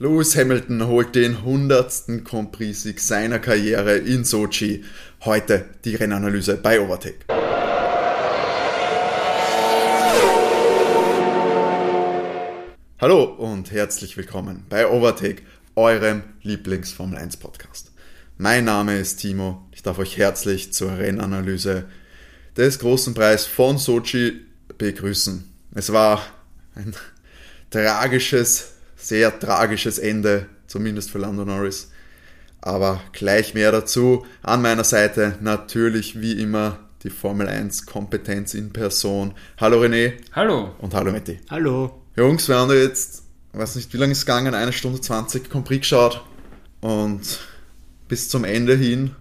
Lewis Hamilton holt den 100. Grand Prix-Sieg seiner Karriere in Sochi. Heute die Rennanalyse bei Overtake. Hallo und herzlich willkommen bei Overtake, eurem Lieblings-Formel 1 Podcast. Mein Name ist Timo. Ich darf euch herzlich zur Rennanalyse des großen Preis von Sochi begrüßen. Es war ein tragisches sehr tragisches Ende, zumindest für Lando Norris. Aber gleich mehr dazu. An meiner Seite natürlich wie immer die Formel 1 Kompetenz in Person. Hallo René. Hallo. Und hallo Matti. Hallo. Jungs, wir haben jetzt, weiß nicht, wie lange ist es gegangen, eine Stunde 20 Compris geschaut. Und bis zum Ende hin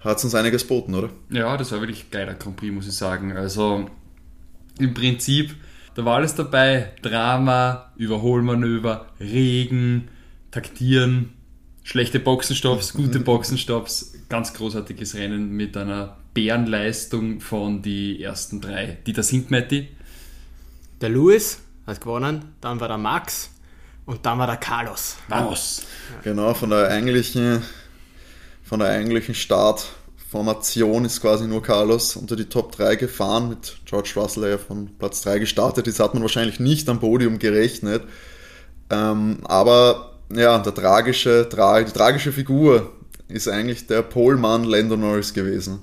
hat es uns einiges boten, oder? Ja, das war wirklich geiler Grand Prix, muss ich sagen. Also im Prinzip da war alles dabei. Drama, Überholmanöver, Regen, Taktieren, schlechte Boxenstopps, gute Boxenstopps. Ganz großartiges Rennen mit einer Bärenleistung von die ersten drei. Die da sind, Matti. Der Lewis hat gewonnen, dann war der Max und dann war der Carlos. Vamos! Genau, von der eigentlichen, von der eigentlichen Start Formation ist quasi nur Carlos unter die Top 3 gefahren, mit George Russell, der ja von Platz 3 gestartet ist, hat man wahrscheinlich nicht am Podium gerechnet. Ähm, aber ja, der tragische, tra die tragische Figur ist eigentlich der Polmann Lando Norris gewesen.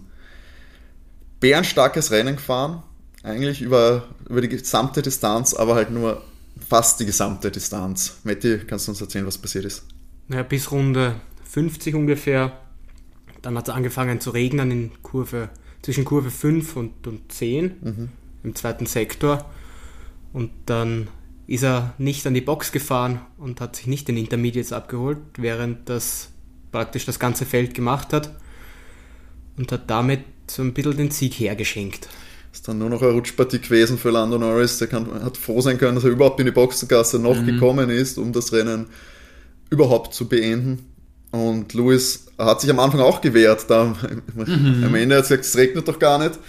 Bärenstarkes Rennen gefahren, eigentlich über, über die gesamte Distanz, aber halt nur fast die gesamte Distanz. Matti, kannst du uns erzählen, was passiert ist? Naja, bis Runde 50 ungefähr dann hat es angefangen zu regnen in Kurve, zwischen Kurve 5 und, und 10 mhm. im zweiten Sektor. Und dann ist er nicht an die Box gefahren und hat sich nicht den Intermediates abgeholt, während das praktisch das ganze Feld gemacht hat und hat damit so ein bisschen den Sieg hergeschenkt. Ist dann nur noch eine Rutschpartie gewesen für Lando Norris. Der kann, hat froh sein können, dass er überhaupt in die Boxengasse noch mhm. gekommen ist, um das Rennen überhaupt zu beenden. Und Lewis hat sich am Anfang auch gewehrt. Da, mhm. Am Ende hat er gesagt, es regnet doch gar nicht.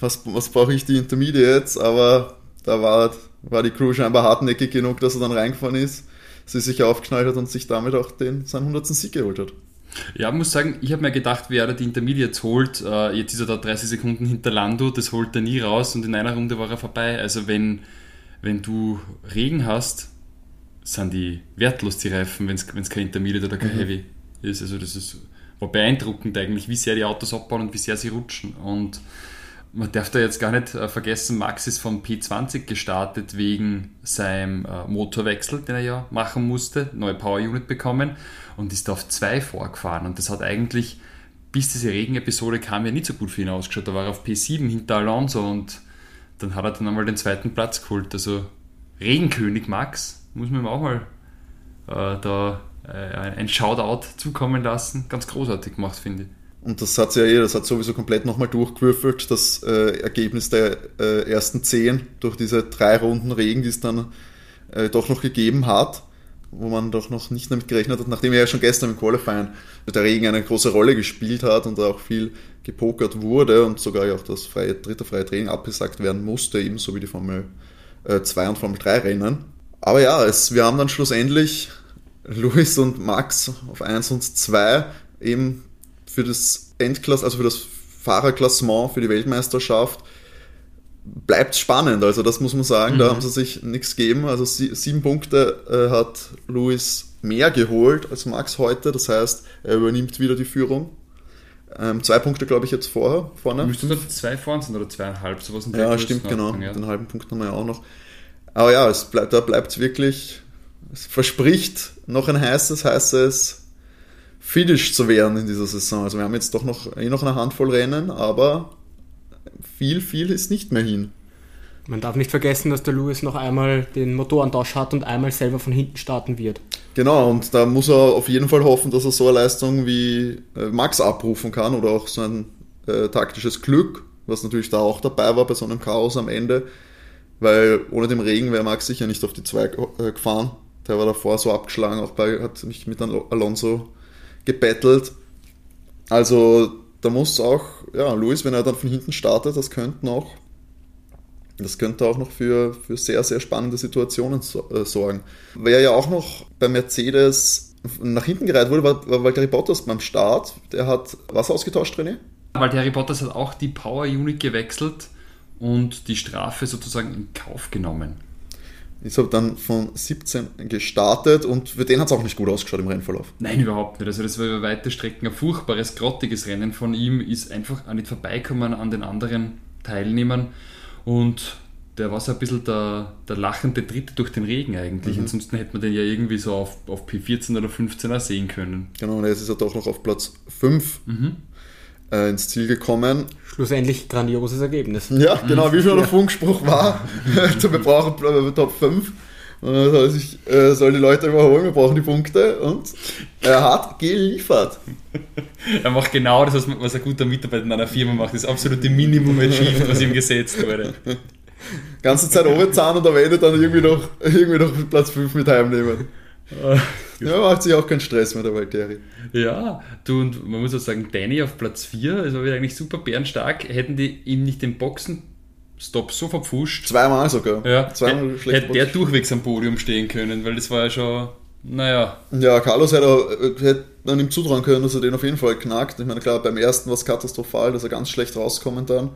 Was, was brauche ich die Intermediates? Aber da war, war die Crew scheinbar hartnäckig genug, dass er dann reingefahren ist, sie sich aufgeschnallt hat und sich damit auch den, seinen 100. Sieg geholt hat. Ja, muss sagen, ich habe mir gedacht, wer da die Intermediates holt, äh, jetzt ist er da 30 Sekunden hinter Lando, das holt er nie raus und in einer Runde war er vorbei. Also wenn, wenn du Regen hast, sind die wertlos, die Reifen, wenn es kein Intermediate oder kein mhm. Heavy ist. Also das ist, war beeindruckend eigentlich, wie sehr die Autos abbauen und wie sehr sie rutschen. Und man darf da jetzt gar nicht äh, vergessen, Max ist vom P20 gestartet wegen seinem äh, Motorwechsel, den er ja machen musste, neue Power Unit bekommen und ist auf 2 vorgefahren. Und das hat eigentlich, bis diese Regenepisode kam, ja nicht so gut für ihn ausgeschaut. Da war er auf P7 hinter Alonso und dann hat er dann einmal den zweiten Platz geholt. Also Regenkönig Max, muss man ihm auch mal äh, da ein Shoutout zukommen lassen. Ganz großartig gemacht, finde ich. Und das hat ja eh, das hat sowieso komplett nochmal durchgewürfelt, das äh, Ergebnis der äh, ersten zehn durch diese drei Runden Regen, die es dann äh, doch noch gegeben hat, wo man doch noch nicht damit gerechnet hat, nachdem ja schon gestern im Qualifying der Regen eine große Rolle gespielt hat und auch viel gepokert wurde und sogar ja auch das freie, dritte freie Training abgesagt werden musste, ebenso wie die Formel 2 äh, und Formel 3 Rennen. Aber ja, es, wir haben dann schlussendlich Luis und Max auf 1 und 2 eben für das Endklasse, also für das Fahrerklassement, für die Weltmeisterschaft bleibt spannend. Also das muss man sagen, mhm. da haben sie sich nichts gegeben. Also sieben Punkte äh, hat Luis mehr geholt als Max heute. Das heißt, er übernimmt wieder die Führung. Ähm, zwei Punkte, glaube ich, jetzt vorher, vorne. Müssten da zwei vorne sind oder zweieinhalb, sowas in Ja, stimmt, genau. Ja. Den halben Punkt haben wir ja auch noch. Aber ja, es bleibt, da bleibt es wirklich es verspricht noch ein heißes, heißes Finish zu werden in dieser Saison. Also wir haben jetzt doch noch, eh noch eine Handvoll Rennen, aber viel, viel ist nicht mehr hin. Man darf nicht vergessen, dass der Lewis noch einmal den Motorentausch hat und einmal selber von hinten starten wird. Genau, und da muss er auf jeden Fall hoffen, dass er so eine Leistung wie äh, Max abrufen kann oder auch so ein äh, taktisches Glück, was natürlich da auch dabei war bei so einem Chaos am Ende, weil ohne dem Regen wäre Max sicher nicht auf die 2 äh, gefahren. Der war davor so abgeschlagen, auch bei, hat mich mit Alonso gebettelt. Also da muss auch, ja, Luis, wenn er dann von hinten startet, das könnten auch Das könnte auch noch für, für sehr, sehr spannende Situationen äh, sorgen. Wer ja auch noch bei Mercedes nach hinten gereiht wurde, war, war Valtteri Bottas beim Start. Der hat was ausgetauscht, René? Valtteri Bottas hat auch die Power Unit gewechselt und die Strafe sozusagen in Kauf genommen. Ist aber dann von 17 gestartet und für den hat es auch nicht gut ausgeschaut im Rennverlauf. Nein, überhaupt nicht. Also das war über weite Strecken ein furchtbares, grottiges Rennen von ihm, ist einfach auch nicht vorbeikommen an den anderen Teilnehmern und der war so ein bisschen der, der lachende Dritte durch den Regen eigentlich. Mhm. Ansonsten hätte man den ja irgendwie so auf, auf P14 oder 15er sehen können. Genau, und jetzt ist er doch noch auf Platz 5 mhm. Äh, ins Ziel gekommen. Schlussendlich grandioses Ergebnis. Ja, genau, wie schon der Funkspruch war. wir brauchen Top 5. Also ich äh, soll die Leute überholen, wir brauchen die Punkte und er hat geliefert. er macht genau das, was ein guter Mitarbeiter in einer Firma macht, das absolute Minimum achieved, was ihm gesetzt wurde. Ganze Zeit Ohrezahn und am Ende dann irgendwie noch, irgendwie noch Platz 5 mit heimnehmen. Ja, macht sich auch keinen Stress mehr, der Valtteri. Ja, du und man muss auch sagen, Danny auf Platz 4, das war wieder eigentlich super bärenstark. Hätten die ihm nicht den Boxenstopp so verpfuscht. Zweimal sogar. Ja, Zweimal schlecht hätte der durchwegs am Podium stehen können, weil das war ja schon, naja. Ja, Carlos hätte, hätte man ihm zutrauen können, dass er den auf jeden Fall knackt. Ich meine, klar, beim ersten war es katastrophal, dass er ganz schlecht rauskommen dann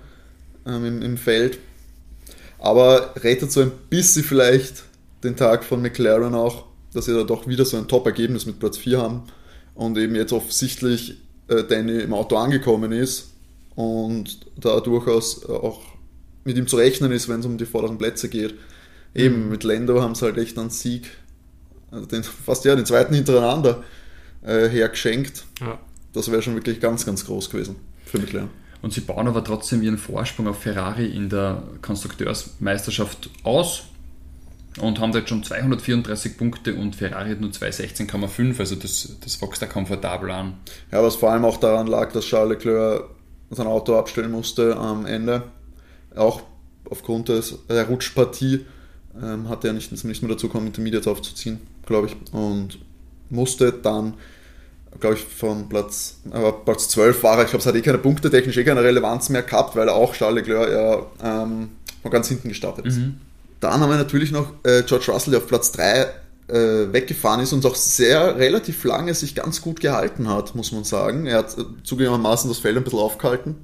ähm, im, im Feld. Aber rettet so ein bisschen vielleicht den Tag von McLaren auch, dass sie da doch wieder so ein Top-Ergebnis mit Platz 4 haben und eben jetzt offensichtlich äh, Danny im Auto angekommen ist und da durchaus auch mit ihm zu rechnen ist, wenn es um die vorderen Plätze geht. Eben mhm. mit Lando haben sie halt echt einen Sieg, also den, fast ja den zweiten hintereinander äh, hergeschenkt. Ja. Das wäre schon wirklich ganz, ganz groß gewesen für McLaren. Und sie bauen aber trotzdem ihren Vorsprung auf Ferrari in der Konstrukteursmeisterschaft aus und haben da jetzt schon 234 Punkte und Ferrari hat nur 216,5, also das, das wächst da komfortabel an. Ja, was vor allem auch daran lag, dass Charles Leclerc sein Auto abstellen musste am Ende, auch aufgrund des, der Rutschpartie, ähm, hat er nicht, nicht mehr dazu kommen, Intermediates aufzuziehen, glaube ich, und musste dann glaube ich, von Platz, aber Platz 12 war er. Ich glaube, es hat eh keine Punkte technisch eh keine Relevanz mehr gehabt, weil auch Charles Leclerc ja ähm, von ganz hinten gestartet ist. Mhm. Dann haben wir natürlich noch äh, George Russell, der auf Platz 3 äh, weggefahren ist und auch sehr relativ lange sich ganz gut gehalten hat, muss man sagen. Er hat äh, zugegebenermaßen das Feld ein bisschen aufgehalten.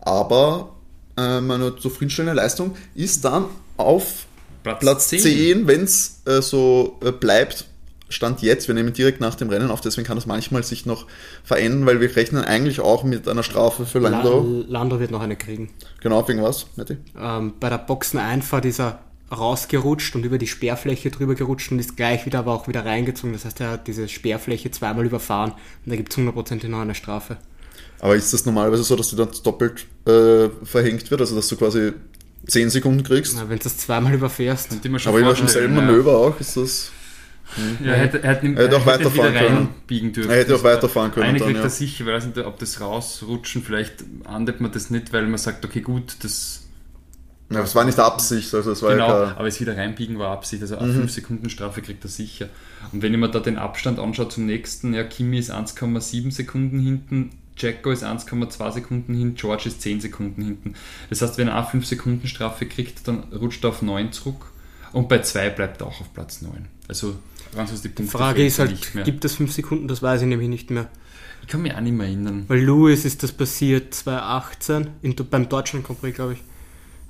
Aber ähm, eine zufriedenstellende Leistung ist dann auf Platz, Platz 10, 10 wenn es äh, so äh, bleibt, Stand jetzt, wir nehmen direkt nach dem Rennen auf, deswegen kann das manchmal sich noch verändern, weil wir rechnen eigentlich auch mit einer Strafe für Lando. Lando wird noch eine kriegen. Genau, wegen was, Matti? Ähm, bei der Boxeneinfahrt ist er rausgerutscht und über die Sperrfläche drüber gerutscht und ist gleich wieder aber auch wieder reingezogen. Das heißt, er hat diese Sperrfläche zweimal überfahren und da gibt es hundertprozentig noch eine Strafe. Aber ist das normalerweise so, dass die dann doppelt äh, verhängt wird, also dass du quasi 10 Sekunden kriegst? Na, wenn du das zweimal überfährst. Aber über dem selben Manöver auch ist das. Ja, er hätte, er hätte, er hätte auch weiterfahren können. Dürfen. Er hätte auch weiterfahren können. Eigentlich kriegt er sicher, weiß nicht, ob das rausrutschen, vielleicht ahndet man das nicht, weil man sagt, okay, gut, das. Ja, es war nicht Absicht, also es war genau, ja aber es wieder reinbiegen war Absicht, also eine mhm. 5 Sekunden Strafe kriegt er sicher. Und wenn ich mir da den Abstand anschaue zum nächsten, ja, Kimi ist 1,7 Sekunden hinten, Jacko ist 1,2 Sekunden hinten, George ist 10 Sekunden hinten. Das heißt, wenn er eine 5 Sekunden Strafe kriegt, dann rutscht er auf 9 zurück und bei 2 bleibt er auch auf Platz 9. Also Franzos die Punkte. Die Frage ist halt, gibt es 5 Sekunden? Das weiß ich nämlich nicht mehr. Ich kann mich auch nicht mehr erinnern. Weil Lewis ist das passiert 2018, in, beim Deutschland Grand glaube ich.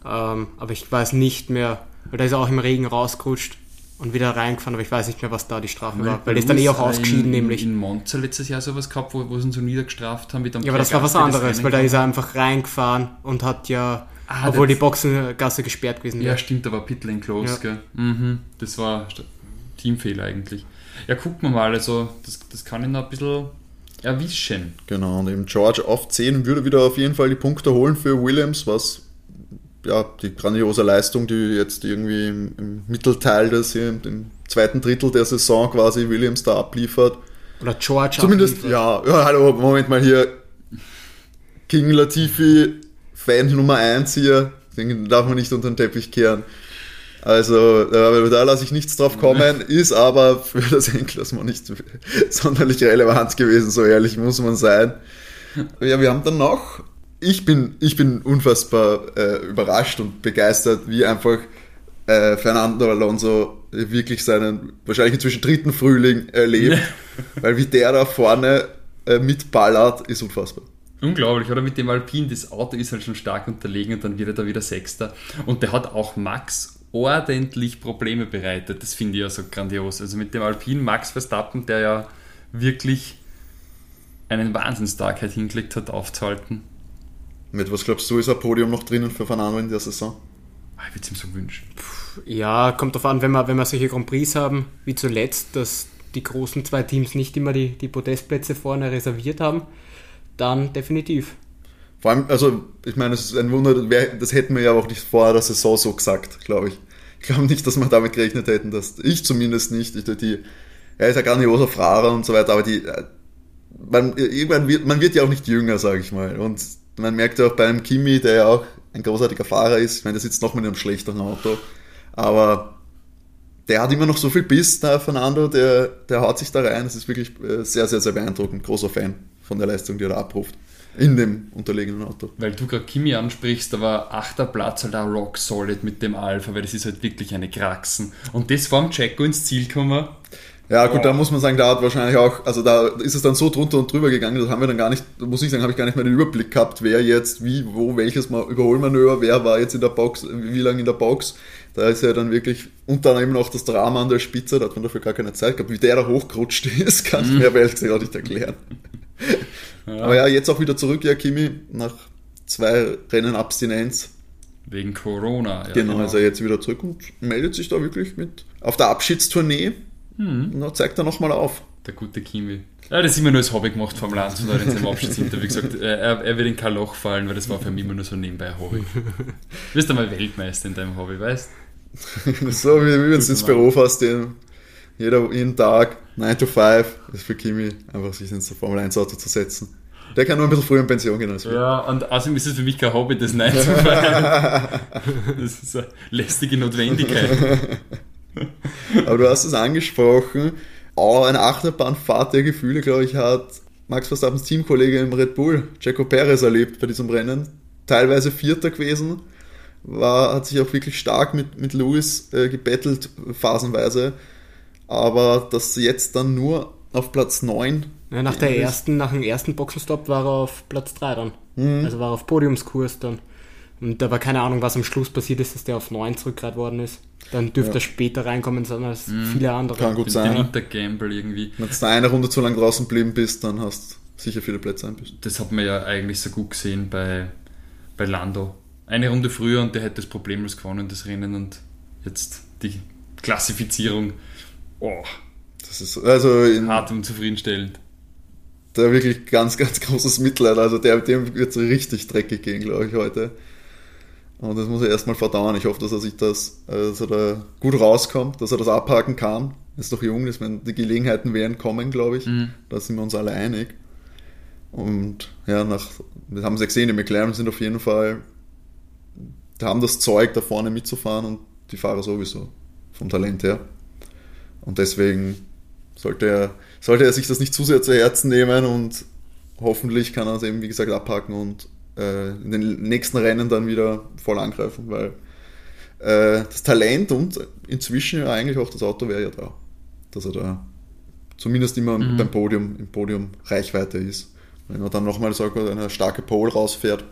Ähm, aber ich weiß nicht mehr, weil da ist er auch im Regen rausgerutscht und wieder reingefahren, aber ich weiß nicht mehr, was da die Strafe weil war. Weil er ist dann eh auch ausgeschieden, in, nämlich. In Monza letztes Jahr sowas gehabt, wo, wo sie ihn so niedergestraft haben. ja, aber das war was anderes, weil da ist er einfach reingefahren und hat ja, ah, obwohl die Boxengasse gesperrt gewesen wäre. Ja, stimmt, da war Pitlane close, ja. gell? Mhm, das war Teamfehler eigentlich. Ja, gucken wir mal, also das, das kann ihn noch ein bisschen erwischen. Genau, und eben George auf 10 würde wieder auf jeden Fall die Punkte holen für Williams, was ja, die grandiose Leistung, die jetzt irgendwie im, im Mittelteil des, im zweiten Drittel der Saison quasi Williams da abliefert. Oder George Zumindest, ja, ja, hallo, Moment mal hier. King Latifi, Fan Nummer 1 hier, den darf man nicht unter den Teppich kehren. Also äh, da lasse ich nichts drauf kommen, ist aber für das Endklassement nicht sonderlich relevant gewesen, so ehrlich muss man sein. Ja, wir haben dann noch ich bin, ich bin unfassbar äh, überrascht und begeistert, wie einfach äh, Fernando Alonso wirklich seinen wahrscheinlich inzwischen dritten Frühling erlebt, weil wie der da vorne äh, mitballert, ist unfassbar. Unglaublich, oder? Mit dem Alpin, das Auto ist halt schon stark unterlegen und dann wird er da wieder Sechster. Und der hat auch Max ordentlich Probleme bereitet. Das finde ich ja so grandios. Also mit dem Alpin Max Verstappen, der ja wirklich einen Wahnsinnstag hingelegt hat, aufzuhalten. Mit was glaubst du, ist ein Podium noch drinnen für Fernando in der Saison? Ah, ich würde es ihm so wünschen. Ja, kommt darauf an, wenn wir, wenn wir solche Grand Prix haben, wie zuletzt, dass die großen zwei Teams nicht immer die, die Podestplätze vorne reserviert haben, dann definitiv. Vor allem, also ich meine, es ist ein Wunder, das hätten wir ja auch nicht vor der Saison so gesagt, glaube ich. Ich glaube nicht, dass wir damit gerechnet hätten, dass ich zumindest nicht, ich, die, er ist ja grandioser Fahrer und so weiter, aber die, äh, man, irgendwann wird, man wird ja auch nicht jünger, sage ich mal. Und man merkt ja auch bei einem Kimi, der ja auch ein großartiger Fahrer ist, ich meine, der sitzt noch mit einem schlechteren Auto, aber der hat immer noch so viel Biss, der Fernando, der, der haut sich da rein. Das ist wirklich äh, sehr, sehr, sehr beeindruckend. Großer Fan von der Leistung, die er da abruft. In dem unterlegenen Auto. Weil du gerade Kimi ansprichst, da war achter Platz halt auch rock solid mit dem Alpha, weil das ist halt wirklich eine Kraxen. Und das vom Jacko ins Ziel kommen. Ja, gut, oh. da muss man sagen, da hat wahrscheinlich auch, also da ist es dann so drunter und drüber gegangen, das haben wir dann gar nicht, muss ich sagen, habe ich gar nicht mehr den Überblick gehabt, wer jetzt, wie, wo, welches Mal Überholmanöver, wer war jetzt in der Box, wie lange in der Box. Da ist ja dann wirklich unter anderem noch das Drama an der Spitze, da hat man dafür gar keine Zeit gehabt. Wie der da hochgerutscht ist, kann ich mhm. mir ehrlich gesagt nicht erklären. Ja. Aber ja, jetzt auch wieder zurück, ja, Kimi, nach zwei Rennen Abstinenz. Wegen Corona, ja. Genau, genau, er jetzt wieder zurück und meldet sich da wirklich mit auf der Abschiedstournee. Mhm. Und dann zeigt er nochmal auf. Der gute Kimi. Ja, das ist immer nur als Hobby gemacht vom Land und in seinem Abschiedsinterview gesagt, er, er wird in kein Loch fallen, weil das war für mich immer nur so nebenbei ein Hobby. Du wirst einmal Weltmeister in deinem Hobby, weißt So wie, wie wenn du ins Büro fährst, jeder, jeden Tag, 9 to 5, ist für Kimi einfach sich ins Formel 1 Auto zu setzen. Der kann nur ein bisschen früher in Pension gehen als wir. Ja, und außerdem ist es für mich kein Hobby, das 9 zu 5. das ist eine lästige Notwendigkeit. Aber du hast es angesprochen, auch eine Achterbahnfahrt der Gefühle, glaube ich, hat Max Verstappens Teamkollege im Red Bull, Jaco Perez, erlebt bei diesem Rennen. Teilweise Vierter gewesen, war, hat sich auch wirklich stark mit, mit Lewis äh, gebettelt, phasenweise. Aber dass jetzt dann nur auf Platz 9. Ja, nach, der ersten, nach dem ersten Boxenstopp war er auf Platz 3 dann. Mhm. Also war er auf Podiumskurs dann. Und da war keine Ahnung, was am Schluss passiert ist, dass der auf 9 zurückgereiht worden ist. Dann dürfte ja. er später reinkommen sein als mhm. viele andere. Kann gut sein. Irgendwie. Wenn du eine Runde zu lang draußen geblieben bist, dann hast du sicher viele Plätze einbüßt. Das hat man ja eigentlich so gut gesehen bei, bei Lando. Eine Runde früher und der hätte das problemlos gewonnen, das Rennen und jetzt die Klassifizierung. Oh. Das ist also in, hart und zufriedenstellend. Da wirklich ganz, ganz großes Mitleid. Also der, dem wird es richtig dreckig gehen, glaube ich, heute. Und das muss er erstmal verdauen. Ich hoffe, dass er sich das, dass er da gut rauskommt, dass er das abhaken kann. Er ist doch jung, dass man, die Gelegenheiten werden kommen, glaube ich. Mhm. Da sind wir uns alle einig. Und ja, nach, wir haben es ja gesehen, die McLaren sind auf jeden Fall, die haben das Zeug, da vorne mitzufahren und die Fahrer sowieso, vom Talent her. Und deswegen sollte er, sollte er sich das nicht zu sehr zu Herzen nehmen und hoffentlich kann er es eben, wie gesagt, abhaken und äh, in den nächsten Rennen dann wieder voll angreifen, weil äh, das Talent und inzwischen ja eigentlich auch das Auto wäre ja da, dass er da zumindest immer mhm. beim Podium, im Podium Reichweite ist. Wenn er dann nochmal so eine starke Pole rausfährt,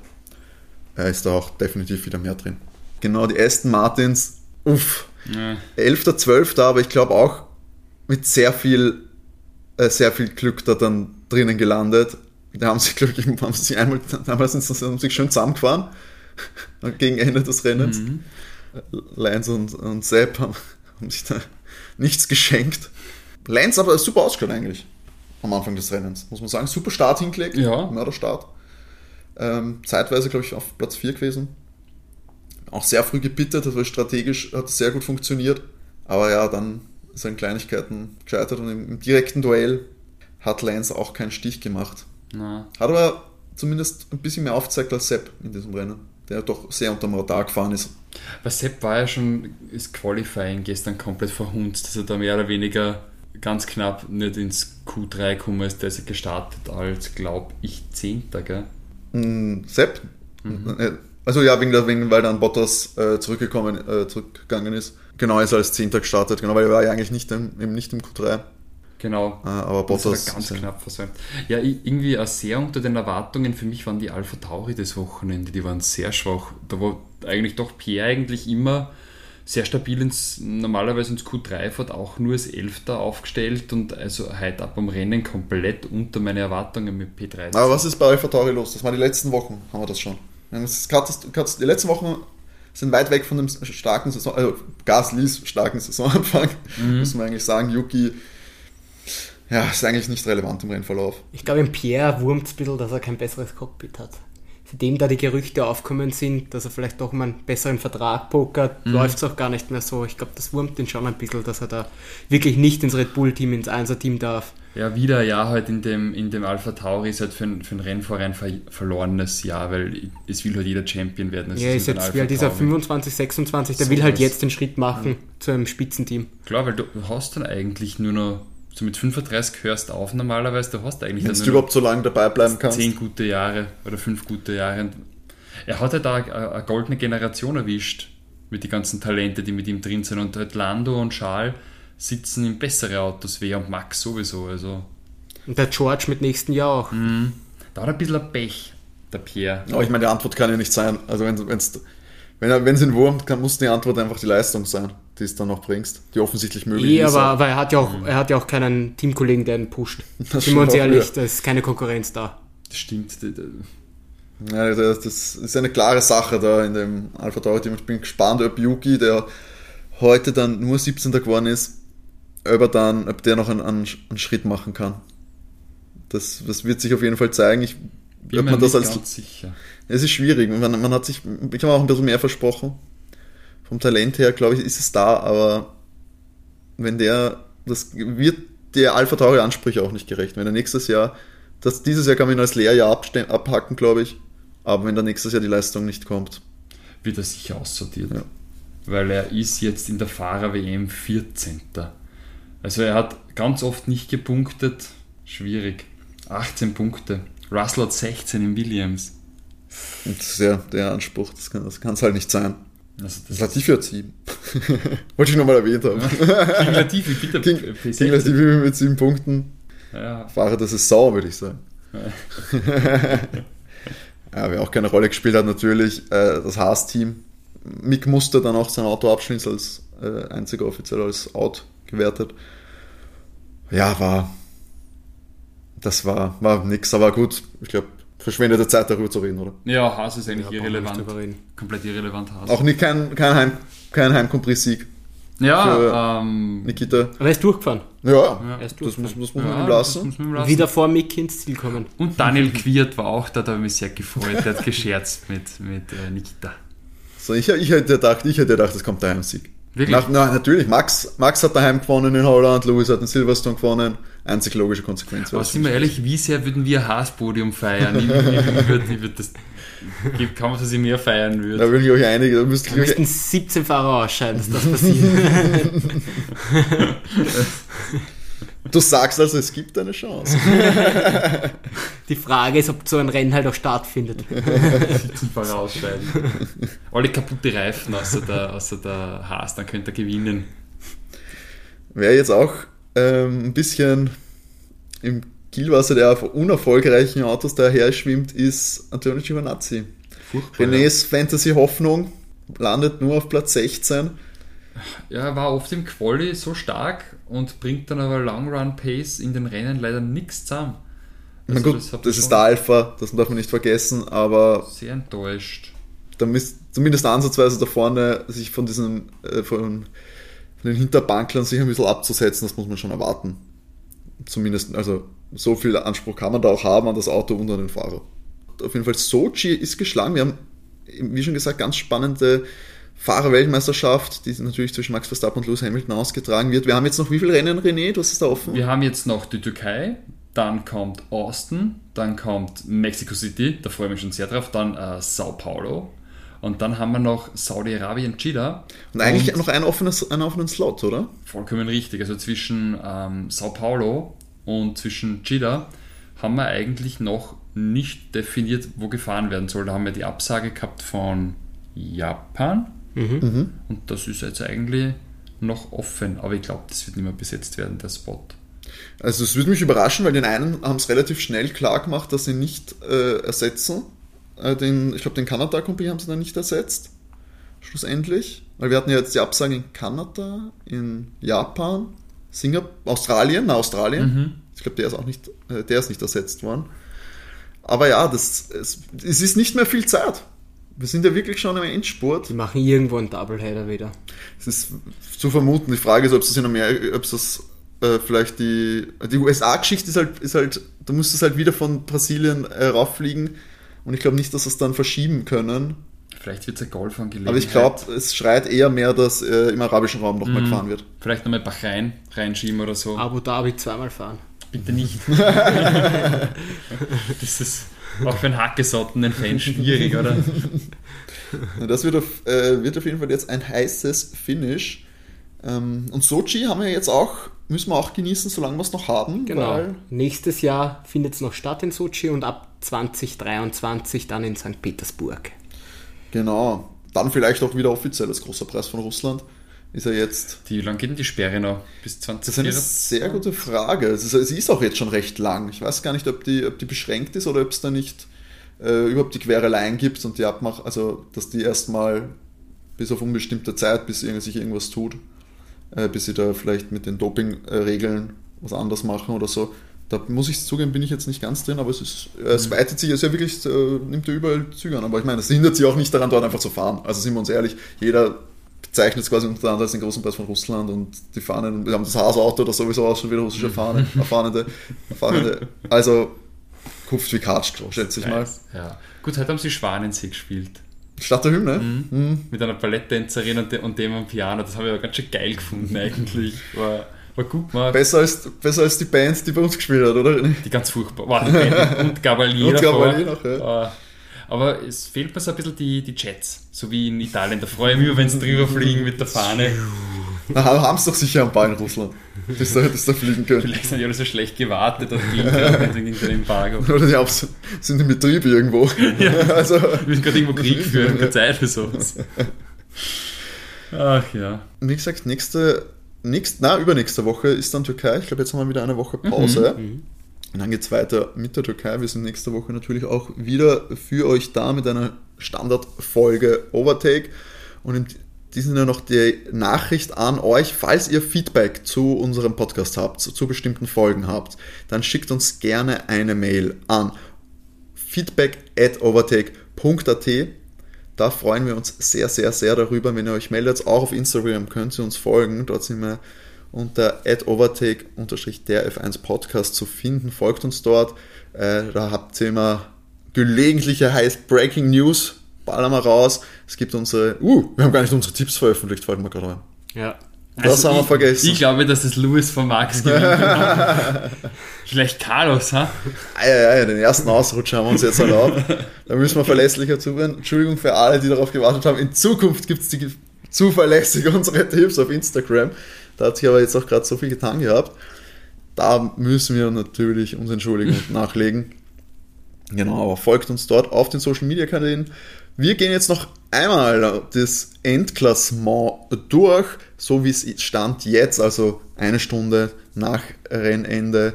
äh, ist da auch definitiv wieder mehr drin. Genau, die Aston Martins, uff, ja. 11., 12., aber ich glaube auch mit sehr viel, äh, sehr viel Glück da dann drinnen gelandet da haben sie, glaube ich, haben sie einmal, damals sind sie, haben sich schön zusammengefahren gegen Ende des Rennens. Mhm. Lance und, und Sepp haben, haben, sich da nichts geschenkt. Lance aber super ausgeschaut eigentlich am Anfang des Rennens, muss man sagen. Super Start hingelegt, ja. Mörderstart. Ähm, zeitweise, glaube ich, auf Platz 4 gewesen. Auch sehr früh gebittert, das war strategisch, hat sehr gut funktioniert. Aber ja, dann sind Kleinigkeiten gescheitert und im, im direkten Duell hat Lance auch keinen Stich gemacht. Na. Hat aber zumindest ein bisschen mehr aufgezeigt als Sepp in diesem Rennen, der doch sehr unter dem Radar gefahren ist. Weil Sepp war ja schon das Qualifying gestern komplett verhunzt, dass er da mehr oder weniger ganz knapp nicht ins Q3 gekommen ist, der ist gestartet als, glaube ich, Zehnter, gell? Mm, Sepp? Äh, Also ja, wegen der, wegen, weil dann Bottas äh, zurückgekommen, äh, zurückgegangen ist. Genau, ist er als Zehnter gestartet, genau, weil er war ja eigentlich nicht im, eben nicht im Q3. Genau. Äh, aber Das Bottas. hat er ganz äh, knapp versäumt. Ja, irgendwie auch sehr unter den Erwartungen. Für mich waren die Alpha Tauri das Wochenende, die waren sehr schwach. Da war eigentlich doch Pierre eigentlich immer sehr stabil ins, normalerweise ins Q3 fährt, auch nur als Elfter aufgestellt und also heute ab am Rennen komplett unter meine Erwartungen mit P13. Aber was ist bei Alpha Tauri los? Das war die letzten Wochen, haben wir das schon. Katast- die letzten Wochen sind weit weg von dem starken Saison, also Gasly's starken Saisonanfang, muss man eigentlich sagen. Yuki, ja, ist eigentlich nicht relevant im Rennverlauf. Ich glaube, im Pierre wurmt es ein bisschen, dass er kein besseres Cockpit hat. Seitdem da die Gerüchte aufkommen sind, dass er vielleicht doch mal einen besseren Vertrag pokert, Mhm. läuft es auch gar nicht mehr so. Ich glaube, das wurmt ihn schon ein bisschen, dass er da wirklich nicht ins Red Bull-Team, ins Einser-Team darf. Ja, wieder ein Jahr halt in dem, in dem Alpha Tauri ist halt für, ein- für einen Rennfahrer ein ver verlorenes Jahr, weil es will halt jeder Champion werden. Es Ja, ist mit jetzt einem wie alt ist er? Alpha Tauri. 25, 26, der So will halt jetzt den Schritt machen zu einem Spitzenteam. Klar, weil du hast dann eigentlich nur noch, so mit 35 hörst du auf normalerweise, du hast eigentlich Wenn du nur noch überhaupt so lange dabei bleiben kannst. zehn gute Jahre oder fünf gute Jahre. Er hat halt da eine, eine goldene Generation erwischt mit den ganzen Talente, die mit ihm drin sind. Und halt Lando und Charles sitzen in bessere Autos wie er und Max sowieso. Also Und der George mit nächsten Jahr auch. da hat er ein bisschen ein Pech, der Pierre. Aber ich meine, die Antwort kann ja nicht sein. Also wenn wenn's, wenn er- wenn es ihn wurmt, kann, muss die Antwort einfach die Leistung sein, die es dann noch bringst, die offensichtlich möglich Eh, ist. aber, aber er hat ja auch, er hat ja auch keinen Teamkollegen, der ihn pusht. Das Sind wir uns ehrlich, ja. da ist keine Konkurrenz da. Das stimmt. Ja, das das ist eine klare Sache da in dem Alpha Tauri Team. Ich bin gespannt, ob Yuki, der heute dann nur 17. geworden ist, ob, er dann, ob der noch einen, einen, einen Schritt machen kann. Das, das wird sich auf jeden Fall zeigen. Ich, Bin ob mir man das nicht als, ganz sicher. es ist schwierig. Man, man hat sich, ich habe auch ein bisschen mehr versprochen. Vom Talent her, glaube ich, ist es da, aber wenn der, das wird der Alpha Tauri Ansprüche auch nicht gerecht. Wenn er nächstes Jahr, das, dieses Jahr kann man ihn als Lehrjahr abste- abhacken, glaube ich. Aber wenn dann nächstes Jahr die Leistung nicht kommt, wird er sicher aussortiert. Ja. Weil er ist jetzt in der Fahrer-WM 14. Also er hat ganz oft nicht gepunktet. Schwierig. 18 Punkte. Russell hat 16 in Williams. und das ist ja der Anspruch, das kann es halt nicht sein. Also Das das Latifi hat sieben. Wollte ich nochmal erwähnt haben. King Latifi, bitte. King, P16. King Latifi mit sieben Punkten. Ja, Fahrer der Saison, würde ich sagen. ja, wer auch keine Rolle gespielt hat, natürlich äh, das Haas-Team. Mick musste dann auch sein Auto abschließen, als äh, einziger offiziell als Out gewertet. Ja, war. Das war, war nix, aber gut. Ich glaube, verschwendete Zeit darüber zu reden, oder? ja Haas ist eigentlich Ja, irrelevant. Komplett irrelevant Haas. Auch nicht kein, kein, Heim, kein Heimkompriss-Sieg. ja, ähm, Nikita. Aber er ist durchgefahren. Ja, Er ist das muss, durchgefahren. muss man ja, ihm das lassen. muss man ihm lassen. Wieder vor Mick ins Ziel kommen. Und Daniel Quiert war auch da, da habe ich mich sehr gefreut. Der hat gescherzt mit, mit äh, Nikita. So, ich, ich hätte gedacht, ich hätte gedacht, es kommt der Heimsieg. Wirklich? Nach, na, natürlich, Max, Max hat daheim gewonnen in Holland, Lewis hat in Silverstone gewonnen. Einzig logische Konsequenz. Aber sind wir ehrlich, wie sehr würden wir ein Haas-Podium feiern? Ich, ich, ich würde ich würd das. Gibt kaum, dass ich mehr feiern Da würde. ich euch einige, da müsst Da ihr müssten 17 Fahrer ausscheiden, dass das passiert. Du sagst also, es gibt eine Chance. Die Frage ist, ob so ein Rennen halt auch stattfindet. Zum Vorausscheiden. Alle kaputte Reifen außer der, außer der Haas, dann könnte er gewinnen. Wer jetzt auch ähm, ein bisschen im Kielwasser der unerfolgreichen Autos daher schwimmt, ist Antonio Giovinazzi. Furchtbar. Renés Fantasy-Hoffnung landet nur auf Platz 16. Ja, er war oft im Quali so stark und bringt dann aber Long Run Pace in den Rennen leider nichts zusammen. Na Also gut, das das, ist der Alpha, das darf man nicht vergessen, aber Sehr enttäuscht. da müsst zumindest ansatzweise da vorne sich von diesen äh, von, von den Hinterbanklern sich ein bisschen abzusetzen, das muss man schon erwarten. Zumindest, also so viel Anspruch kann man da auch haben an das Auto und an den Fahrer. Auf jeden Fall, Sochi ist geschlagen. Wir haben, wie schon gesagt, ganz spannende Fahrerweltmeisterschaft, die natürlich zwischen Max Verstappen und Lewis Hamilton ausgetragen wird. Wir haben jetzt noch wie viele Rennen, René? Du hast es da offen? Wir haben jetzt noch die Türkei, dann kommt Austin, dann kommt Mexico City, da freue ich mich schon sehr drauf, dann äh, Sao Paulo und dann haben wir noch Saudi-Arabien, Jeddah. Und eigentlich noch ein offenes, einen offenen Slot, oder? Vollkommen richtig. Also zwischen ähm, Sao Paulo und zwischen Jeddah haben wir eigentlich noch nicht definiert, wo gefahren werden soll. Da haben wir die Absage gehabt von Japan. Mhm. Und das ist jetzt eigentlich noch offen. Aber ich glaube, das wird nicht mehr besetzt werden, der Spot. Also es würde mich überraschen, weil den einen haben es relativ schnell klar gemacht, dass sie nicht äh, ersetzen. Äh, den, ich glaube, den Kanada Grand haben sie dann nicht ersetzt. Schlussendlich. Weil wir hatten ja jetzt die Absage in Kanada, in Japan, Singapur, Australien, na Australien. Ich glaube, der ist auch nicht, äh, der ist nicht ersetzt worden. Aber ja, das, es, es ist nicht mehr viel Zeit. Wir sind ja wirklich schon im Endspurt. Die machen irgendwo einen Doubleheader wieder. Es ist zu vermuten. Die Frage ist, ob es das in Amerika, ob es das äh, vielleicht die, die USA-Geschichte ist halt, ist halt, da müsste es halt wieder von Brasilien äh, rauffliegen. Und ich glaube nicht, dass sie es dann verschieben können. Vielleicht wird es ein Golf angelegenheit. Aber ich glaube, es schreit eher mehr, dass äh, im arabischen Raum nochmal gefahren wird. Vielleicht nochmal Bahrain reinschieben oder so. Abu Dhabi zweimal fahren. Bitte nicht. das ist auch für einen hackesottenen Fan schwierig, oder? Das wird auf, äh, wird auf jeden Fall jetzt ein heißes Finish. Ähm, und Sochi haben wir jetzt auch, müssen wir auch genießen, solange wir es noch haben. Genau. Weil, Nächstes Jahr findet es noch statt in Sochi und ab 2023 dann in St. Petersburg. genau. Dann vielleicht auch wieder offiziell als großer Preis von Russland. Ist er jetzt Die, wie lange geht denn die Sperre noch? Bis Das ist eine 2024? sehr gute Frage. Es ist, sie ist auch jetzt schon recht lang. Ich weiß gar nicht, ob die, ob die beschränkt ist oder ob es da nicht äh, überhaupt die Quereleien gibt und die Abmach, also dass die erstmal bis auf unbestimmte Zeit, bis irgend- sich irgendwas tut, äh, bis sie da vielleicht mit den Dopingregeln was anders machen oder so. Da muss ich zugeben, bin ich jetzt nicht ganz drin, aber es ist, äh, es weitet sich, es ist ja wirklich, äh, nimmt ja überall Züge an. Aber ich meine, es hindert sie auch nicht daran, dort einfach zu fahren. Also sind wir uns ehrlich, jeder bezeichnet es quasi unter anderem als den großen Preis von Russland und die Fahnen, wir haben das Haas-Auto, das sowieso auch schon wieder russische Fahne, Fahnende, Fahnende. Also, kupft wie Katsch, schätze ich mal. Ja. Gut, heute haben sie Schwanensee gespielt. Statt der Hymne. Mhm. Mit einer Balletttänzerin und, de und dem am Piano. Das habe ich aber ganz schön geil gefunden eigentlich. War, war gut gemacht. Besser als, besser als die Band, die bei uns gespielt hat, oder? Die ganz furchtbar. War die Band und Gabalier Und. Gabalier noch, ja. Aber es fehlt mir so ein bisschen die, die Jets, so wie in Italien. Da freue ich mich, wenn sie drüber fliegen mit der Fahne. Na, haben es doch sicher am Ball in Russland, dass da, da fliegen können. Vielleicht sind die alle so schlecht gewartet und gehen gerade gegen den Embargo. Oder die haben's- sind im Betrieb irgendwo. Also, Wir müssen gerade irgendwo Krieg führen, keine Zeit für sowas. Ach ja. wie gesagt, nächste, nächst, na, übernächste Woche ist dann Türkei. Ich glaube, jetzt haben wir wieder eine Woche Pause. Und dann geht es weiter mit der Türkei. Wir sind nächste Woche natürlich auch wieder für euch da mit einer Standardfolge Overtake. Und diesem Sinne noch die Nachricht an euch, falls ihr Feedback zu unserem Podcast habt, zu, zu bestimmten Folgen habt, dann schickt uns gerne eine Mail an feedback at overtake.at. Da freuen wir uns sehr, sehr, sehr darüber, wenn ihr euch meldet. Auch auf Instagram könnt ihr uns folgen. Dort sind wir unter overtake-der F1 Podcast zu finden. Folgt uns dort. Äh, da habt ihr immer gelegentliche heiß Breaking News. Ballern wir raus. Es gibt unsere. Uh, wir haben gar nicht unsere Tipps veröffentlicht, fällt mir gerade ein. Ja. Das haben wir Also ich, vergessen. Ich glaube, dass das Louis von Max gewinnt. Vielleicht Carlos, ha? Ah, ja, ja, ja, den ersten Ausrutscher haben wir uns jetzt erlaubt. Da müssen wir verlässlicher zuhören. Entschuldigung für alle, die darauf gewartet haben. In Zukunft gibt es die zuverlässig unsere Tipps auf Instagram. Da hat sich aber jetzt auch gerade so viel getan gehabt. Da müssen wir natürlich uns entschuldigen und nachlegen. Genau, aber folgt uns dort auf den Social Media Kanälen. Wir gehen jetzt noch einmal das Endklassement durch, so wie es stand jetzt, also eine Stunde nach Rennende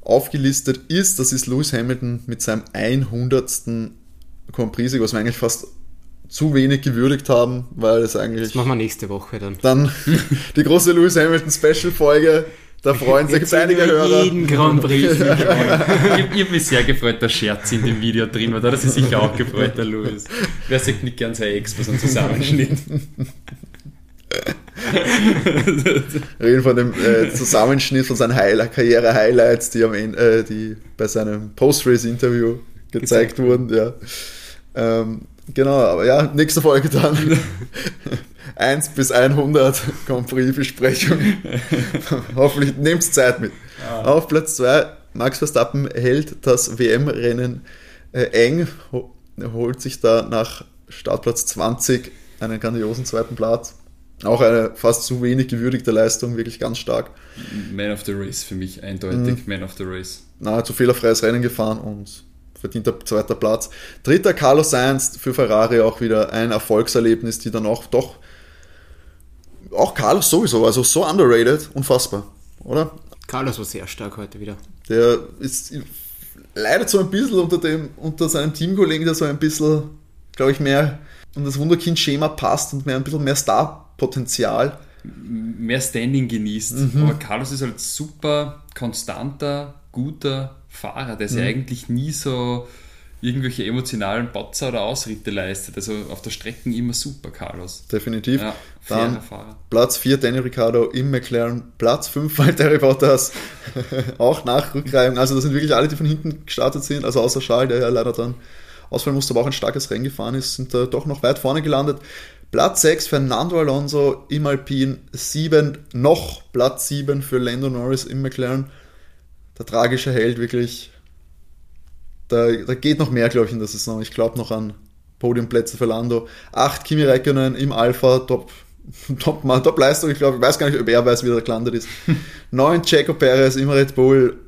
aufgelistet ist. Das ist Lewis Hamilton mit seinem 100. Grand Prix, was wir eigentlich fast zu wenig gewürdigt haben, weil es eigentlich Das machen wir nächste Woche dann. dann die große Lewis Hamilton Special Folge. Da freuen sich Jetzt einige Hörer. jeden Grand Prix. Ich, habe mich sehr gefreut, der Scherz in dem Video drin war. Da hat er sich sicher auch gefreut, der Louis. Wer sagt nicht gern sein Ex, was ein Zusammenschnitt? reden von dem äh, Zusammenschnitt von seinen Highlight Karriere-Highlights, die, am Ende, äh, die bei seinem Post-Race-Interview gezeigt wurden. Ja. Ähm, genau, aber ja, nächste Folge dann. 1 bis 100 Grand Prix-Besprechung. Hoffentlich nehmt Zeit mit. Auf Platz 2, Max Verstappen hält das WM-Rennen äh, eng, ho holt sich da nach Startplatz 20 einen grandiosen zweiten Platz. Auch eine fast zu wenig gewürdigte Leistung, wirklich ganz stark. Man of the Race für mich, eindeutig Man of the Race. Nahezu fehlerfreies Rennen gefahren und verdienter zweiter Platz. Dritter Carlos Sainz für Ferrari auch wieder ein Erfolgserlebnis, die dann auch doch auch Carlos sowieso, also so underrated, unfassbar, oder? Carlos war sehr stark heute wieder. Der ist leidet so ein bisschen unter dem unter seinem Teamkollegen, der so ein bisschen, glaube ich, mehr und das Wunderkind-Schema passt und mehr ein bisschen mehr Star-Potenzial. Mehr Standing genießt. Mhm. Aber Carlos ist halt super konstanter, guter Fahrer, der sich mhm. eigentlich nie so irgendwelche emotionalen Patzer oder Ausritte leistet. Also auf der Strecke immer super, Carlos. Definitiv. Ja, Dann Fahrer. Platz 4 Daniel Ricciardo im McLaren, Platz 5 Valtteri Bottas, auch nach Rückreihung. Also das sind wirklich alle, die von hinten gestartet sind, also außer Charles, der ja leider dann ausfallen musste, aber auch ein starkes Rennen gefahren ist, sind da doch noch weit vorne gelandet. Platz 6 Fernando Alonso im Alpine, 7 noch Platz 7 für Lando Norris im McLaren. Der tragische Held wirklich da, da geht noch mehr, glaube ich, in der Saison. Ich glaube noch an Podiumplätze für Lando. Acht Kimi Räikkönen im Alpha, top, top, top Leistung. Ich glaube, ich weiß gar nicht, ob er weiß, wie er gelandet ist. Neun Checo Perez im Red Bull.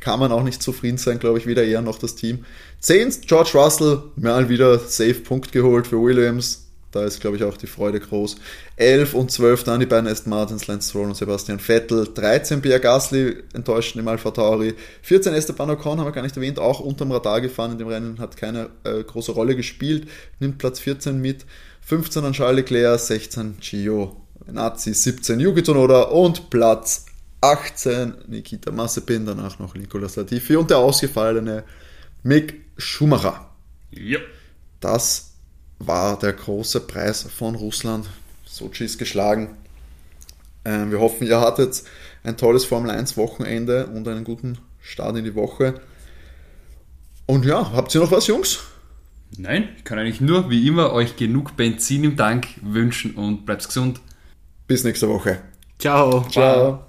Kann man auch nicht zufrieden sein, glaube ich, weder er noch das Team. Zehn George Russell, mal wieder Safe Punkt geholt für Williams. Da ist, glaube ich, auch die Freude groß. 11 und 12 dann die beiden Aston Martins, Lance Stroll und Sebastian Vettel. 13 Pierre Gasly enttäuscht im Alpha Tauri. 14 Esteban Ocon, haben wir gar nicht erwähnt, auch unterm Radar gefahren in dem Rennen, hat keine äh, große Rolle gespielt, nimmt Platz 14 mit. 15 an Charles Leclerc, 16 Gio Nazi, 17 Yuki Tsunoda und Platz 18 Nikita Mazepin, danach noch Nicolas Latifi und der ausgefallene Mick Schumacher. Ja. Das war der große Preis von Russland. Sochi ist geschlagen. Ähm, wir hoffen, ihr hattet ein tolles Formel 1 Wochenende und einen guten Start in die Woche. Und ja, habt ihr noch was, Jungs? Nein, ich kann eigentlich nur, wie immer, euch genug Benzin im Tank wünschen und bleibt gesund. Bis nächste Woche. Ciao. Ciao.